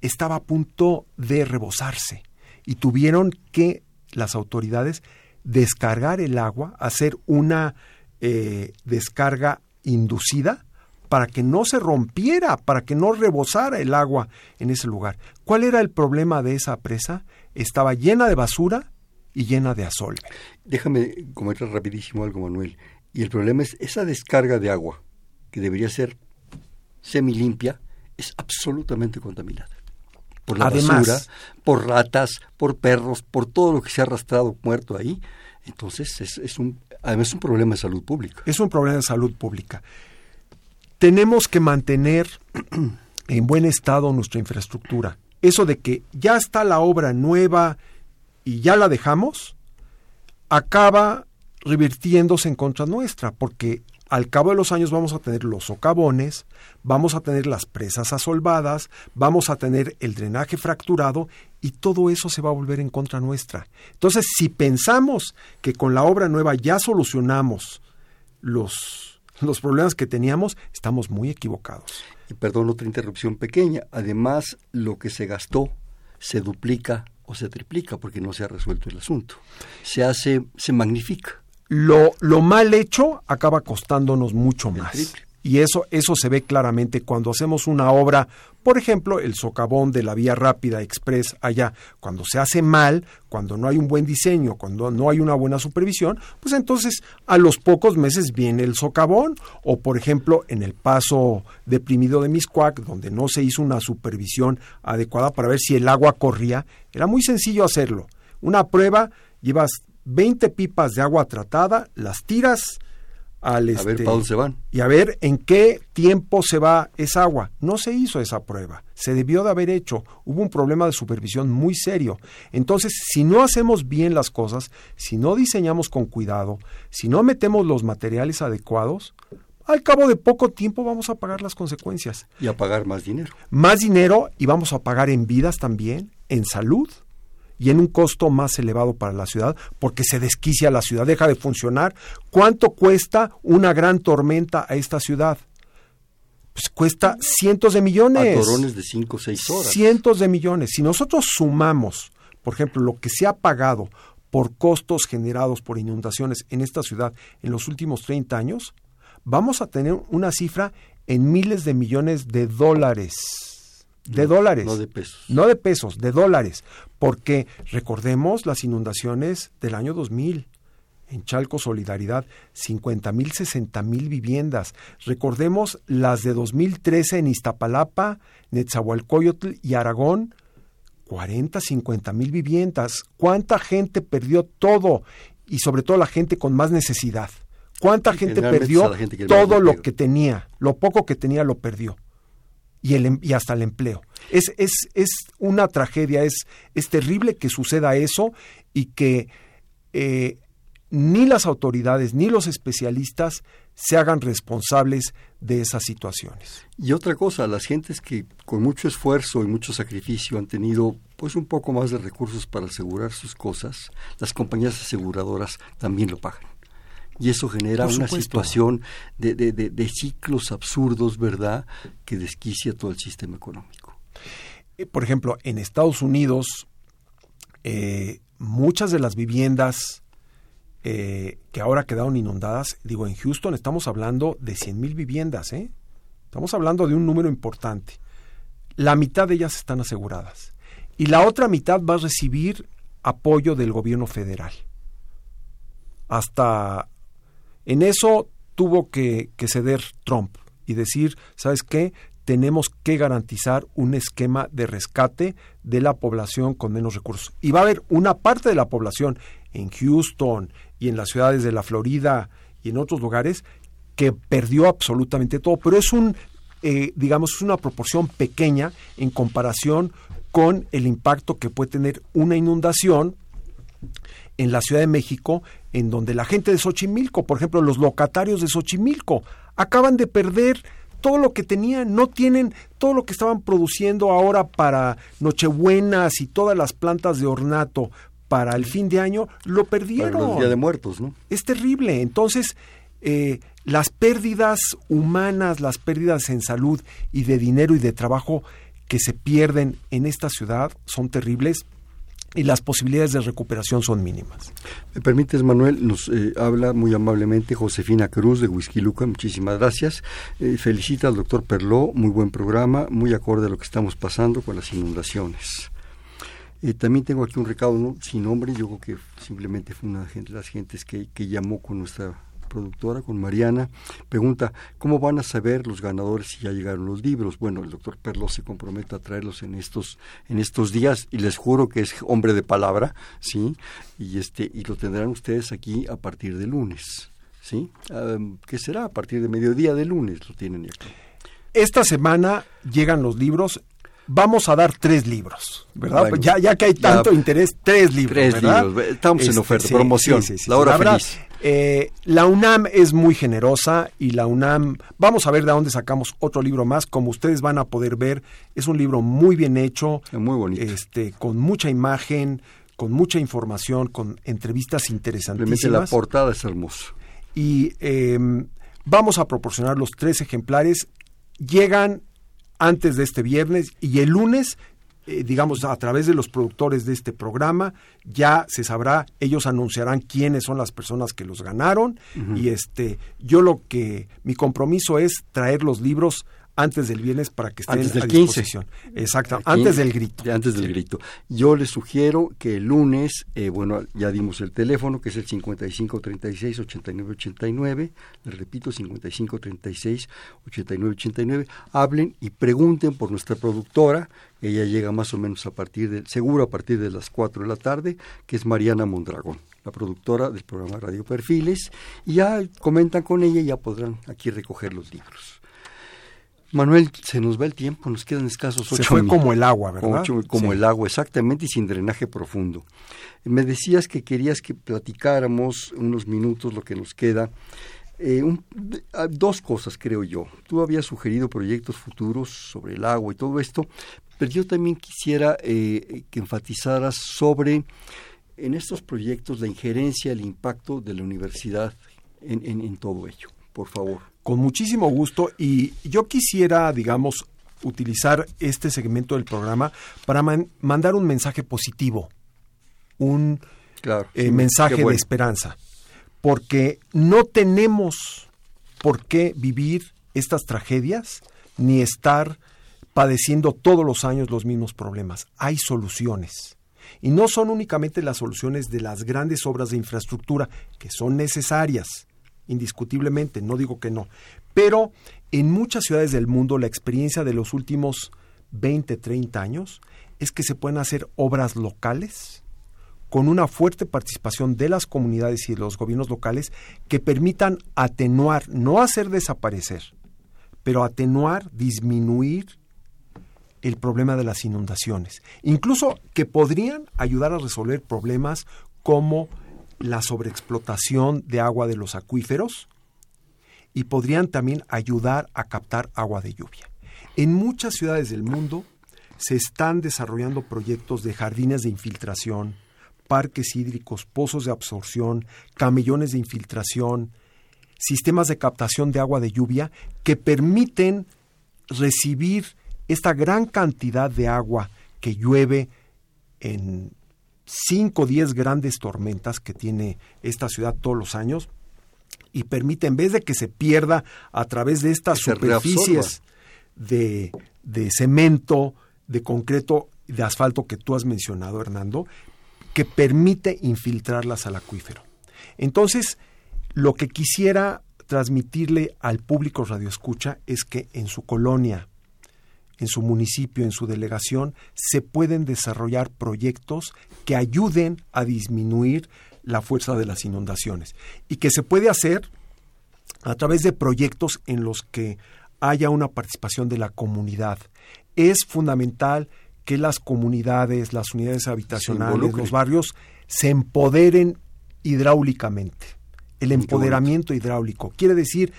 estaba a punto de rebosarse y tuvieron que las autoridades descargar el agua, hacer una eh, descarga inducida para que no se rompiera, para que no rebosara el agua en ese lugar. ¿Cuál era el problema de esa presa? Estaba llena de basura y llena de asolve. Déjame comentar rapidísimo algo, Manuel. Y el problema es esa descarga de agua, que debería ser semilimpia, es absolutamente contaminada. Por la basura, por ratas, por perros, por todo lo que se ha arrastrado muerto ahí. Entonces, es, es un, además es un problema de salud pública. Es un problema de salud pública. Tenemos que mantener en buen estado nuestra infraestructura. Eso de que ya está la obra nueva y ya la dejamos, acaba revirtiéndose en contra nuestra, porque al cabo de los años vamos a tener los socavones, vamos a tener las presas asolvadas, vamos a tener el drenaje fracturado y todo eso se va a volver en contra nuestra. Entonces, si pensamos que con la obra nueva ya solucionamos los, los problemas que teníamos, estamos muy equivocados. Y perdón, otra interrupción pequeña. Además, lo que se gastó se duplica o se triplica porque no se ha resuelto el asunto. Se hace, se magnifica lo, lo mal hecho acaba costándonos mucho más. Y eso, eso se ve claramente cuando hacemos una obra, por ejemplo, el socavón de la vía rápida express allá, cuando se hace mal, cuando no hay un buen diseño, cuando no hay una buena supervisión, pues entonces a los pocos meses viene el socavón, o por ejemplo en el paso deprimido de Miscuac, donde no se hizo una supervisión adecuada para ver si el agua corría, era muy sencillo hacerlo. Una prueba, llevas 20 pipas de agua tratada, las tiras al a ver para dónde se van. Y a ver en qué tiempo se va esa agua. No se hizo esa prueba. Se debió de haber hecho. Hubo un problema de supervisión muy serio. Entonces, si no hacemos bien las cosas, si no diseñamos con cuidado, si no metemos los materiales adecuados, al cabo de poco tiempo vamos a pagar las consecuencias. Y a pagar más dinero. Más dinero y vamos a pagar en vidas también, en salud y en un costo más elevado para la ciudad porque se desquicia la ciudad, deja de funcionar. ¿Cuánto cuesta una gran tormenta a esta ciudad? Pues cuesta cientos de millones. A torones de 5 o 6 horas. Cientos de millones. Si nosotros sumamos, por ejemplo, lo que se ha pagado por costos generados por inundaciones en esta ciudad en los últimos 30 años, vamos a tener una cifra en miles de millones de dólares de dólares. No de pesos. No de pesos, de dólares. Porque recordemos las inundaciones del año 2000. En Chalco Solidaridad, 50 mil, 60 mil viviendas. Recordemos las de 2013 en Iztapalapa, Netzahualcoyotl y Aragón, 40, 50 mil viviendas. ¿Cuánta gente perdió todo? Y sobre todo la gente con más necesidad. ¿Cuánta gente perdió todo lo que tenía? Lo poco que tenía lo perdió y, el, em, y hasta el empleo. Es, es, es una tragedia, es, es terrible que suceda eso y que eh, ni las autoridades ni los especialistas se hagan responsables de esas situaciones. Y otra cosa, las gentes que con mucho esfuerzo y mucho sacrificio han tenido pues un poco más de recursos para asegurar sus cosas, las compañías aseguradoras también lo pagan y eso genera una situación de, de, de, ciclos absurdos, ¿verdad?, que desquicia todo el sistema económico. Eh, por ejemplo, en Estados Unidos, eh, muchas de las viviendas eh, que ahora quedaron inundadas, digo, en Houston estamos hablando de 100 mil viviendas, ¿eh? Estamos hablando de un número importante. La mitad de ellas están aseguradas. Y la otra mitad va a recibir apoyo del gobierno federal. Hasta en eso tuvo que, ceder Trump y decir, ¿sabes qué? Tenemos que garantizar un esquema de rescate de la población con menos recursos. Y va a haber una parte de la población en Houston y en las ciudades de la Florida y en otros lugares que perdió absolutamente todo, pero es un, eh, digamos, es una proporción pequeña en comparación con el impacto que puede tener una inundación en la Ciudad de México, en donde la gente de Xochimilco, por ejemplo, los locatarios de Xochimilco, acaban de perder todo lo que tenían, no tienen todo lo que estaban produciendo ahora para Nochebuenas y todas las plantas de ornato para el fin de año, lo perdieron. Día de Muertos, ¿no? Es terrible. Entonces, eh, las pérdidas humanas, las pérdidas en salud y de dinero y de trabajo que se pierden en esta ciudad son terribles y las posibilidades de recuperación son mínimas. Me permites, Manuel, nos eh, habla muy amablemente Josefina Cruz de Whisky Luca, muchísimas gracias. Eh, felicita al doctor Perló, muy buen programa, muy acorde a lo que estamos pasando con las inundaciones. Eh, también tengo aquí un recado sin nombre, yo creo que simplemente fue una de las gentes que, que llamó con nuestra productora, con Mariana, pregunta, ¿cómo van a saber los ganadores si ya llegaron los libros? Bueno, el doctor Perlo se compromete a traerlos en estos, en estos días y les juro que es hombre de palabra, ¿sí? Y, este, y lo tendrán ustedes aquí a partir de lunes, ¿sí? ¿Qué será? A partir de mediodía de lunes lo tienen aquí. Esta semana llegan los libros vamos a dar tres libros, ¿verdad? ya, ya que hay tanto interés, tres libros. Tres libros, estamos en este, oferta, promoción, la hora feliz. Eh, la UNAM es muy generosa y la UNAM, vamos a ver de dónde sacamos otro libro más, como ustedes van a poder ver, es un libro muy bien hecho, muy bonito, este, con mucha imagen, con mucha información, con entrevistas interesantísimas. la portada es hermosa. Y em, vamos a proporcionar los tres ejemplares. Llegan antes de este viernes y el lunes eh, digamos, a través de los productores de este programa, ya se sabrá, ellos anunciarán quiénes son las personas que los ganaron. Y este, yo lo que, mi compromiso es traer los libros antes del viernes para que estén antes del a disposición. Exacto, antes del grito. Antes del grito. Yo les sugiero que el lunes, eh, bueno, ya dimos el teléfono, que es el 5536-8989, les repito, 5536-8989, hablen y pregunten por nuestra productora, ella llega más o menos a partir de, seguro a partir de las 4 de la tarde, que es Mariana Mondragón la productora del programa Radio Perfiles, y ya comentan con ella y ya podrán aquí recoger los libros. Manuel, se nos va el tiempo, nos quedan escasos ocho Se fue como el agua, ¿verdad? como el agua, exactamente, y sin drenaje profundo. Me decías que querías que platicáramos unos minutos lo que nos queda. Eh, ah, dos cosas, creo yo. Tú habías sugerido proyectos futuros sobre el agua y todo esto, pero yo también quisiera eh, que enfatizaras sobre, en estos proyectos, la injerencia, el impacto de la universidad en todo ello, por favor. Con muchísimo gusto. Y yo quisiera, digamos, utilizar este segmento del programa para mandar un mensaje positivo, un eh, mensaje de esperanza, porque no tenemos por qué vivir estas tragedias ni estar padeciendo todos los años los mismos problemas. Hay soluciones. Y no son únicamente las soluciones de las grandes obras de infraestructura, que son necesarias, indiscutiblemente, no digo que no. Pero en muchas ciudades del mundo la experiencia de los últimos 20, 30 años es que se pueden hacer obras locales con una fuerte participación de las comunidades y de los gobiernos locales que permitan atenuar, no hacer desaparecer, pero atenuar, disminuir el problema de las inundaciones. Incluso que podrían ayudar a resolver problemas como la sobreexplotación de agua de los acuíferos y podrían también ayudar a captar agua de lluvia. En muchas ciudades del mundo se están desarrollando proyectos de jardines de infiltración, parques hídricos, pozos de absorción, camellones de infiltración, sistemas de captación de agua de lluvia que permiten recibir esta gran cantidad de agua que llueve en 5 o 10 grandes tormentas que tiene esta ciudad todos los años y permite, en vez de que se pierda a través de estas superficies de, de cemento, de concreto, de asfalto que tú has mencionado, Hernando, que permite infiltrarlas al acuífero. Entonces, lo que quisiera transmitirle al público radioescucha es que en su colonia, en su municipio, en su delegación, se pueden desarrollar proyectos que ayuden a disminuir la fuerza de las inundaciones y que se puede hacer a través de proyectos en los que haya una participación de la comunidad. Es fundamental que las comunidades, las unidades habitacionales, los barrios se empoderen hidráulicamente. El empoderamiento hidráulico quiere decir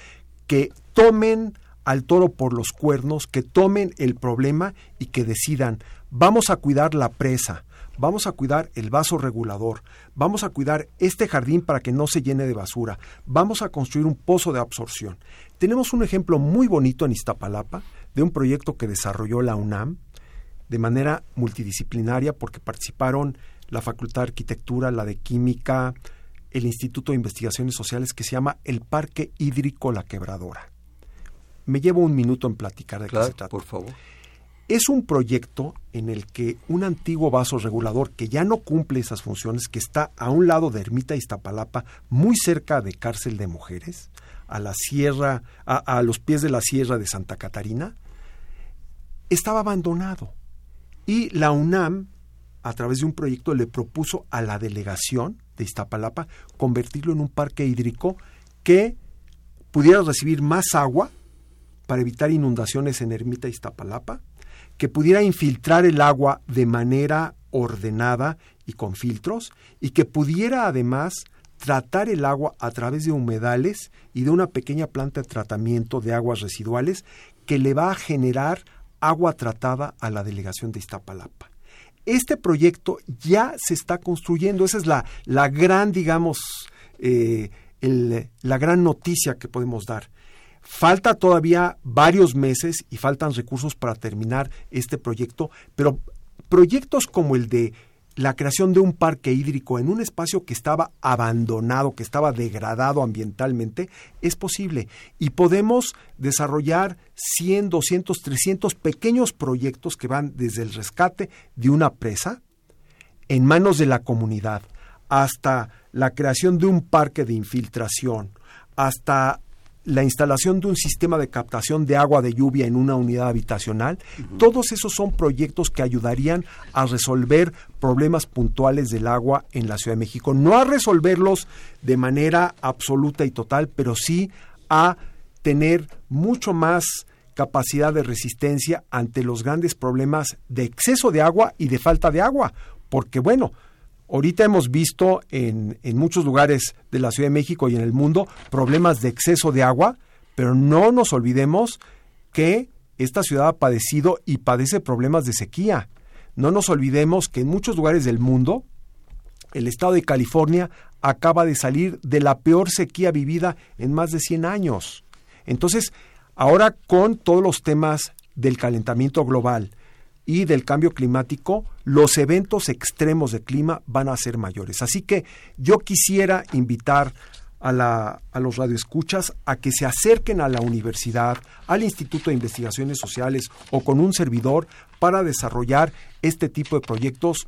que tomen al toro por los cuernos, que tomen el problema y que decidan, vamos a cuidar la presa, vamos a cuidar el vaso regulador, vamos a cuidar este jardín para que no se llene de basura, vamos a construir un pozo de absorción. Tenemos un ejemplo muy bonito en Iztapalapa de un proyecto que desarrolló la UNAM de manera multidisciplinaria porque participaron la Facultad de Arquitectura, la de Química, el Instituto de Investigaciones Sociales que se llama el Parque Hídrico La Quebradora. Me llevo un minuto en platicar de qué se trata. Por favor. Es un proyecto en el que un antiguo vaso regulador que ya no cumple esas funciones, que está a un lado de Ermita Iztapalapa, muy cerca de Cárcel de Mujeres, a la sierra, a, los pies de la sierra de Santa Catarina, estaba abandonado. Y la UNAM, a través de un proyecto, le propuso a la delegación de Iztapalapa convertirlo en un parque hídrico que pudiera recibir más agua para evitar inundaciones en Ermita Iztapalapa, que pudiera infiltrar el agua de manera ordenada y con filtros, y que pudiera además tratar el agua a través de humedales y de una pequeña planta de tratamiento de aguas residuales que le va a generar agua tratada a la delegación de Iztapalapa. Este proyecto ya se está construyendo, esa es la, la gran, digamos, eh, la gran noticia que podemos dar. Falta todavía varios meses y faltan recursos para terminar este proyecto, pero proyectos como el de la creación de un parque hídrico en un espacio que estaba abandonado, que estaba degradado ambientalmente, es posible. Y podemos desarrollar 100, 200, 300 pequeños proyectos que van desde el rescate de una presa en manos de la comunidad, hasta la creación de un parque de infiltración, hasta la instalación de un sistema de captación de agua de lluvia en una unidad habitacional, todos esos son proyectos que ayudarían a resolver problemas puntuales del agua en la Ciudad de México. No a resolverlos de manera absoluta y total, pero sí a tener mucho más capacidad de resistencia ante los grandes problemas de exceso de agua y de falta de agua. Porque bueno, Ahorita hemos visto en, en, muchos lugares de la Ciudad de México y en el mundo problemas de exceso de agua, pero no nos olvidemos que esta ciudad ha padecido y padece problemas de sequía. No nos olvidemos que en muchos lugares del mundo el estado de California acaba de salir de la peor sequía vivida en más de 100 años. Entonces, ahora con todos los temas del calentamiento global, y del cambio climático, los eventos extremos de clima van a ser mayores. Así que yo quisiera invitar a, la, a los radioescuchas a que se acerquen a la universidad, al Instituto de Investigaciones Sociales o con un servidor para desarrollar este tipo de proyectos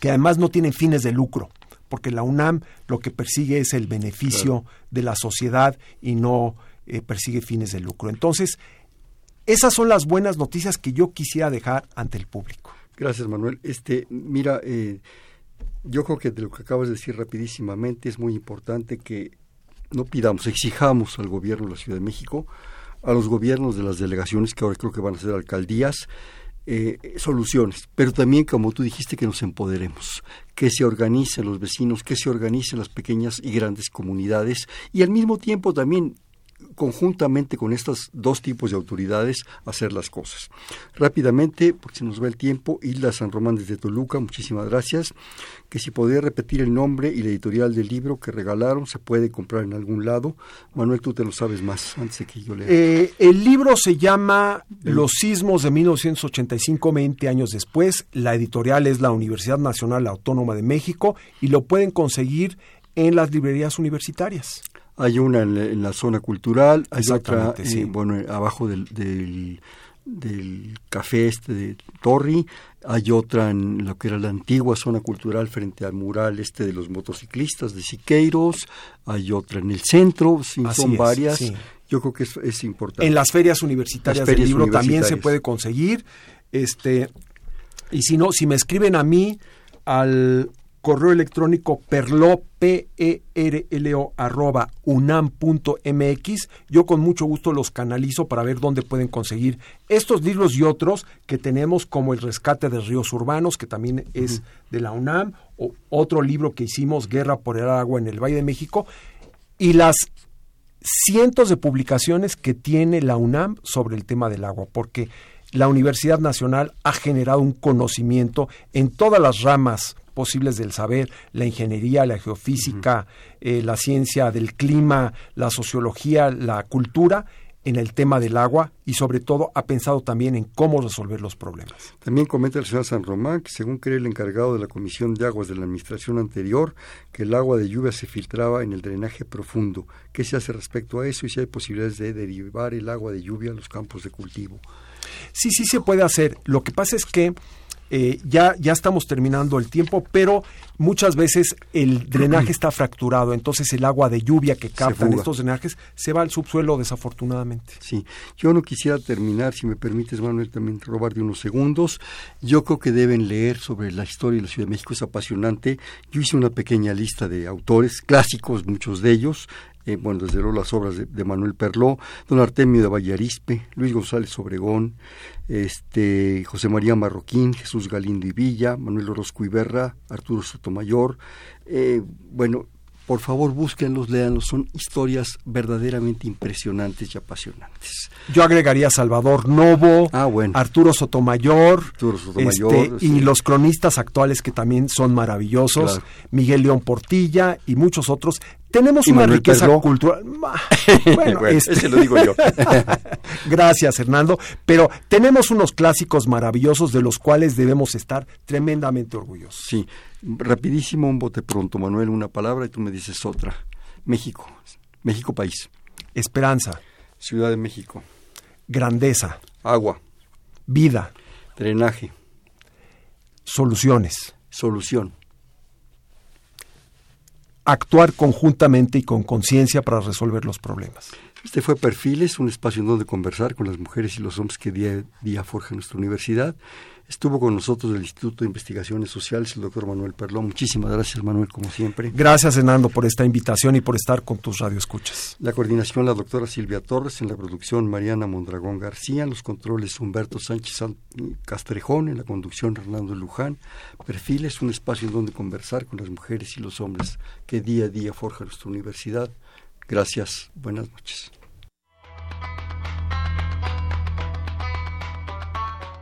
que además no tienen fines de lucro, porque la UNAM lo que persigue es el beneficio de la sociedad y no eh, persigue fines de lucro. Entonces, esas son las buenas noticias que yo quisiera dejar ante el público. Gracias, Manuel. Este, mira, eh, yo creo que de lo que acabas de decir rapidísimamente es muy importante que no pidamos, exijamos al gobierno de la Ciudad de México, a los gobiernos de las delegaciones, que ahora creo que van a ser alcaldías, eh, soluciones, pero también, como tú dijiste, que nos empoderemos, que se organicen los vecinos, que se organicen las pequeñas y grandes comunidades y al mismo tiempo también conjuntamente con estos dos tipos de autoridades hacer las cosas. Rápidamente, porque se nos va el tiempo, Hilda San Román desde Toluca, muchísimas gracias. Que si podría repetir el nombre y la editorial del libro que regalaron, se puede comprar en algún lado. Manuel, tú te lo sabes más antes de que yo lea. Eh, el libro se llama Los sismos de 1985, 20 años después. La editorial es la Universidad Nacional Autónoma de México y lo pueden conseguir en las librerías universitarias. Hay una en la, zona cultural, hay otra, eh, bueno, abajo del, del, café este de Torri, hay otra en lo que era la antigua zona cultural frente al mural este de los motociclistas de Siqueiros, hay otra en el centro, son varias. Yo creo que es, es, importante. En las ferias universitarias del libro también se puede conseguir. Este, y si no, si me escriben a mí al correo electrónico perlo, p e r l o arroba unam.mx. Yo con mucho gusto los canalizo para ver dónde pueden conseguir estos libros y otros que tenemos, como El rescate de ríos urbanos, que también es de la UNAM, o otro libro que hicimos, Guerra por el agua en el Valle de México, y las cientos de publicaciones que tiene la UNAM sobre el tema del agua, porque la Universidad Nacional ha generado un conocimiento en todas las ramas posibles del saber, la ingeniería, la geofísica, eh, la ciencia del clima, la sociología, la cultura, en el tema del agua y sobre todo ha pensado también en cómo resolver los problemas. También comenta el señor San Román que según cree el encargado de la Comisión de Aguas de la administración anterior, que el agua de lluvia se filtraba en el drenaje profundo. ¿Qué se hace respecto a eso y si hay posibilidades de derivar el agua de lluvia a los campos de cultivo? Sí, sí se puede hacer. Lo que pasa es que eh, ya, ya estamos terminando el tiempo, pero muchas veces el drenaje está fracturado, entonces el agua de lluvia que captan estos drenajes se va al subsuelo desafortunadamente. Sí, yo no quisiera terminar, si me permites Manuel, también robar de unos segundos. Yo creo que deben leer sobre la historia de la Ciudad de México, es apasionante. Yo hice una pequeña lista de autores clásicos, muchos de ellos, eh, bueno, desde luego las obras de, Manuel Perló, don Artemio de Vallarispe, Luis González Obregón, este, José María Marroquín, Jesús Galindo y Villa, Manuel Orozco Iberra, Arturo Sotomayor, eh, bueno, por favor, búsquenlos, léanlos. Son historias verdaderamente impresionantes y apasionantes. Yo agregaría Salvador Novo, ah, Arturo Sotomayor, este, y los cronistas actuales que también son maravillosos, Miguel León Portilla y muchos otros. Tenemos una riqueza cultural. Bueno, este... lo digo yo. Gracias, Hernando. Pero tenemos unos clásicos maravillosos de los cuales debemos estar tremendamente orgullosos. Sí, Rapidísimo, un bote pronto, Manuel, una palabra y tú me dices otra. México, México país. Esperanza. Ciudad de México. Grandeza. Agua. Vida. Drenaje. Soluciones. Solución. Actuar conjuntamente y con conciencia para resolver los problemas. Este fue Perfiles, un espacio en donde conversar con las mujeres y los hombres que día a día forjan nuestra universidad. Estuvo con nosotros del Instituto de Investigaciones Sociales el doctor Manuel Perlón. Muchísimas gracias, Manuel, como siempre. Gracias, Hernando, por esta invitación y por estar con tus radioescuchas. La coordinación, la doctora Silvia Torres, en la producción, Mariana Mondragón García, en los controles, Humberto Sánchez Castrejón, en la conducción, Hernando Luján. Perfiles, un espacio en donde conversar con las mujeres y los hombres que día a día forjan nuestra universidad. Gracias, buenas noches.